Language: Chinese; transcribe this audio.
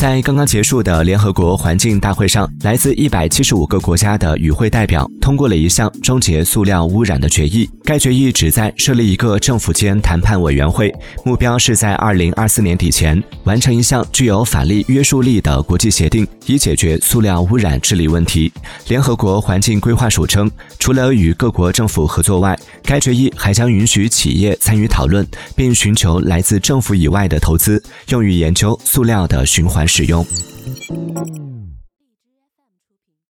在刚刚结束的联合国环境大会上，来自一百七十五个国家的与会代表通过了一项终结塑料污染的决议。该决议旨在设立一个政府间谈判委员会，目标是在二零二四年底前完成一项具有法律约束力的国际协定，以解决塑料污染治理问题。联合国环境规划署称，除了与各国政府合作外，该决议还将允许企业参与讨论，并寻求来自政府以外的投资，用于研究塑料的循环使用。